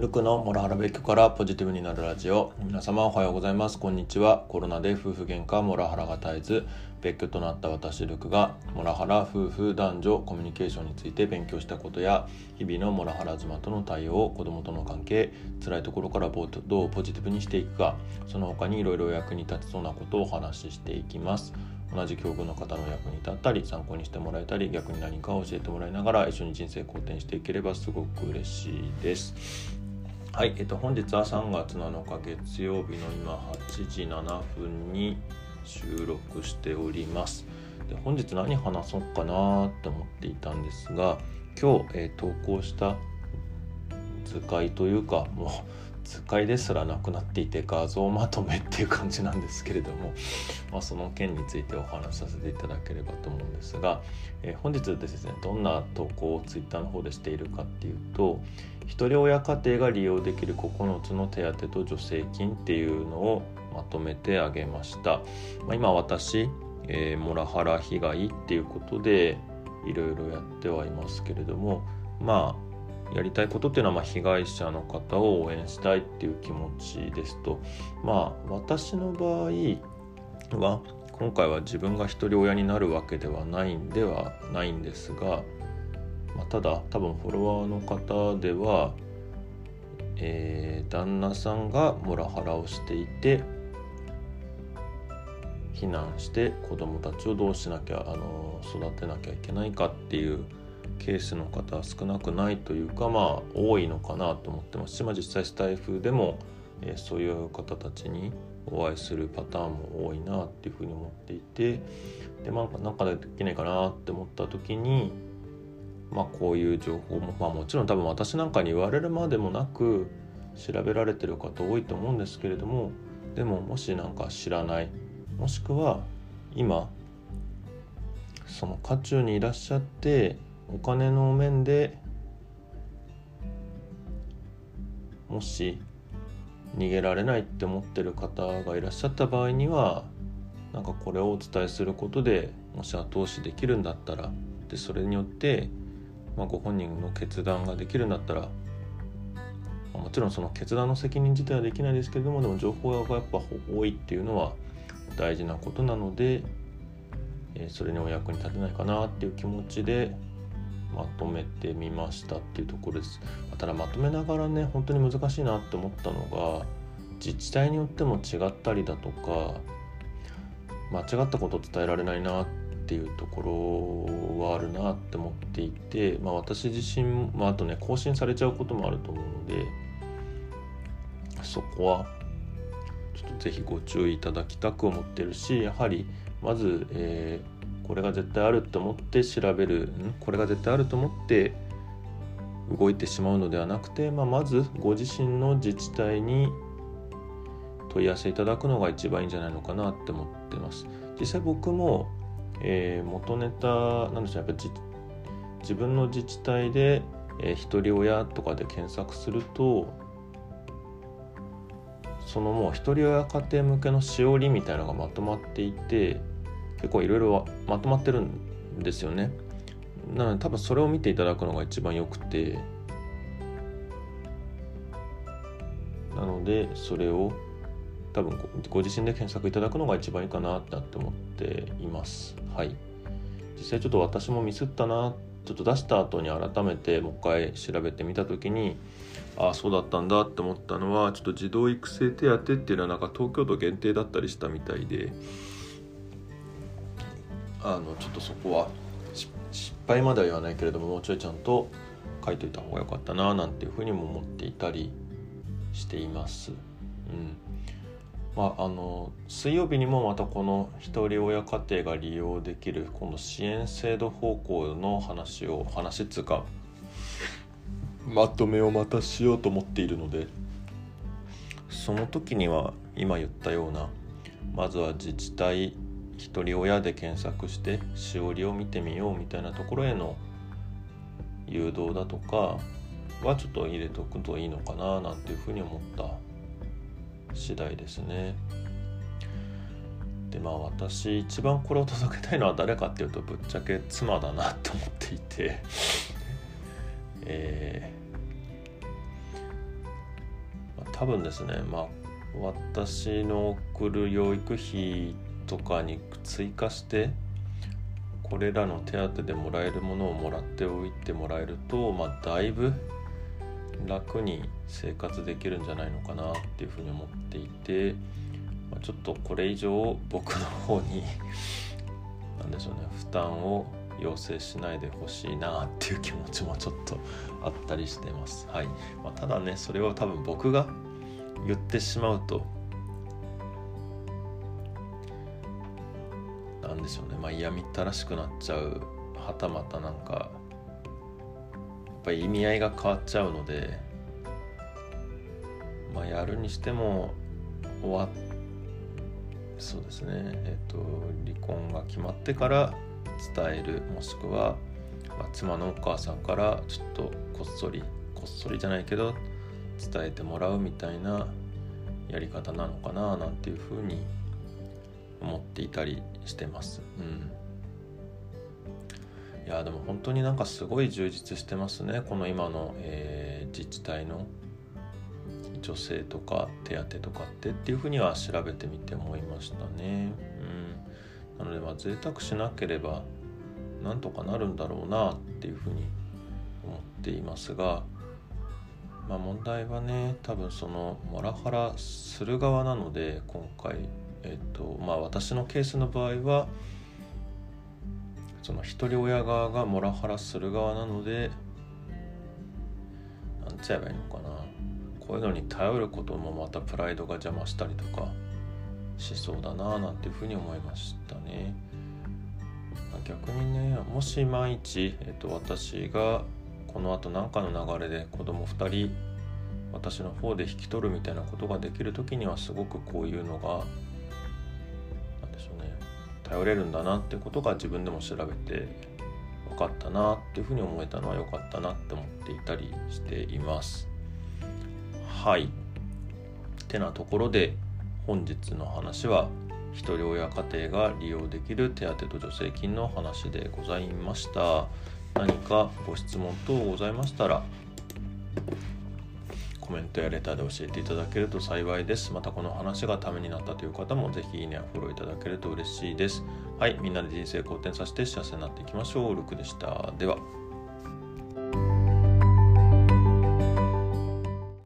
ルクのモラハラ別居からポジティブになるラジオ。皆様おはようございます。こんにちは。コロナで夫婦喧嘩モラハラが絶えず別居となった私ルクがモラハラ夫婦男女コミュニケーションについて勉強したことや日々のモラハラ妻との対応子供との関係辛いところからどうポジティブにしていくかその他にいろいろ役に立ちそうなことをお話ししていきます。同じ境遇の方の役に立ったり参考にしてもらえたり逆に何かを教えてもらいながら一緒に人生好転していければすごく嬉しいです。はい、えっと、本日は3月7日月曜日の今8時7分に収録しております。で本日何話そうかなって思っていたんですが今日、えー、投稿した図解というかもう図解ですらなくなっていて画像まとめっていう感じなんですけれども、まあ、その件についてお話しさせていただければと思うんですが、えー、本日ですねどんな投稿を Twitter の方でしているかっていうと一人親家庭が利用できる9つの手当と助成金っていうのをまとめてあげました、まあ、今私、えー、モラハラ被害っていうことでいろいろやってはいますけれどもまあやりたいことっていうのはま被害者の方を応援したいっていう気持ちですと。まあ私の場合は今回は自分が一人親になるわけではないんではないんですが、まあ、ただ多分フォロワーの方では、えー、旦那さんがモラハラをしていて避難して子供たちをどうしなきゃあの育てなきゃいけないかっていうケースの方は少なくないというかまあ多いのかなと思ってます。し、まあ、実際スタイフでも、えー、そういう方たちにお会いするパターンも多いなっていうふうに思っていてでまあなんかできないかなって思った時にまあこういう情報もまあもちろん多分私なんかに言われるまでもなく調べられてる方多いと思うんですけれどもでももし何か知らないもしくは今その渦中にいらっしゃってお金の面でもし逃げられないって思ってる方がいらっしゃった場合にはなんかこれをお伝えすることでもし後押しできるんだったらでそれによって、まあ、ご本人の決断ができるんだったら、ま、もちろんその決断の責任自体はできないですけれどもでも情報がやっぱ多いっていうのは大事なことなので、え、それにお役に立てないかなっていう気持ちでまとめてみましたっていうところです。ただまとめながらね本当に難しいなって思ったのが自治体によっても違ったりだとか間違ったこと伝えられないなっていうところはあるなって思っていて、まあ、私自身、まあ、あとね更新されちゃうこともあると思うのでそこはちょっと是非ご注意いただきたく思ってるしやはりまず、えーこれが絶対あると思って調べるこれが絶対あると思って動いてしまうのではなくて、まあ、まずご自身の自治体に問い合わせいただくのが一番いいんじゃないのかなって思ってます。実際僕も、えー、元ネタなんでしょうやっぱ自分の自治体で、えー、一人親とかで検索するとそのもう一人親家庭向けのしおりみたいなのがまとまっていて結構いろいろまとまってるんですよね。なので多分それを見ていただくのが一番よくて。なのでそれを多分ご自身で検索いただくのが一番いいかなって思っています。はい。実際ちょっと私もミスったな。ちょっと出した後に改めてもう一回調べてみた時にああそうだったんだって思ったのはちょっと児童育成手当っていうのはなんか東京都限定だったりしたみたいであのちょっとそこは失敗までは言わないけれどももうちょいちゃんと書いといた方が良かったななんていうふうにも思っていたりしています。うんまあ、あの水曜日にもまたこの一人親家庭が利用できる今度支援制度方向の話を話っつうかまとめをまたしようと思っているのでその時には今言ったようなまずは自治体一人親で検索してしおりを見てみようみたいなところへの誘導だとかはちょっと入れとくといいのかななんていうふうに思った次第ですね。でまあ私一番これを届けたいのは誰かっていうとぶっちゃけ妻だなと思っていて え多分ですねまあ私の送る養育費とかに追加してこれらの手当でもらえるものをもらっておいてもらえると、まあ、だいぶ楽に生活できるんじゃないのかなっていうふうに思っていて、まあ、ちょっとこれ以上僕の方に何でしょうね負担を要請しないでほしいなっていう気持ちもちょっとあったりしてます。はいまあ、ただねそれを多分僕が言ってしまうとなんでしょうね。まあ嫌みったらしくなっちゃう。はたまたなんかやっぱり意味合いが変わっちゃうのでまあやるにしても終わそうですね。えっ、と離婚が決まってから伝えるもしくは、まあ、妻のお母さんからちょっとこっそりこっそりじゃないけど伝えてもらうみたいなやり方なのかななんていうふうに思っていたりしてます。うん、いやでも本当になんかすごい充実してますねこの今の、えー、自治体の女性とか手当とかってっていうふうには調べてみて思いましたね。うん、なのでまあ贅沢しなければなんとかなるんだろうなっていうふうに思っていますが。まあ、問題はね多分そのモラハラする側なので今回えっとまあ私のケースの場合はその一人親側がモラハラする側なのでなんちゃえばいいのかなこういうのに頼ることもまたプライドが邪魔したりとかしそうだななんていうふうに思いましたね。逆にねもし万一、えっと、私がこのあと何かの流れで子供2人私の方で引き取るみたいなことができる時にはすごくこういうのが頼れるんだなってことが自分でも調べて分かったなっていうふうに思えたのは良かったなって思っていたりしています。はいてなところで本日の話は一人親家庭が利用できる手当と助成金の話でございました。何かご質問等ございましたらコメントやレターで教えていただけると幸いです。またこの話がためになったという方もぜひいいねやフォローいただけると嬉しいです。はい、みんなで人生好転させて幸せになっていきましょう。ルクでした。では。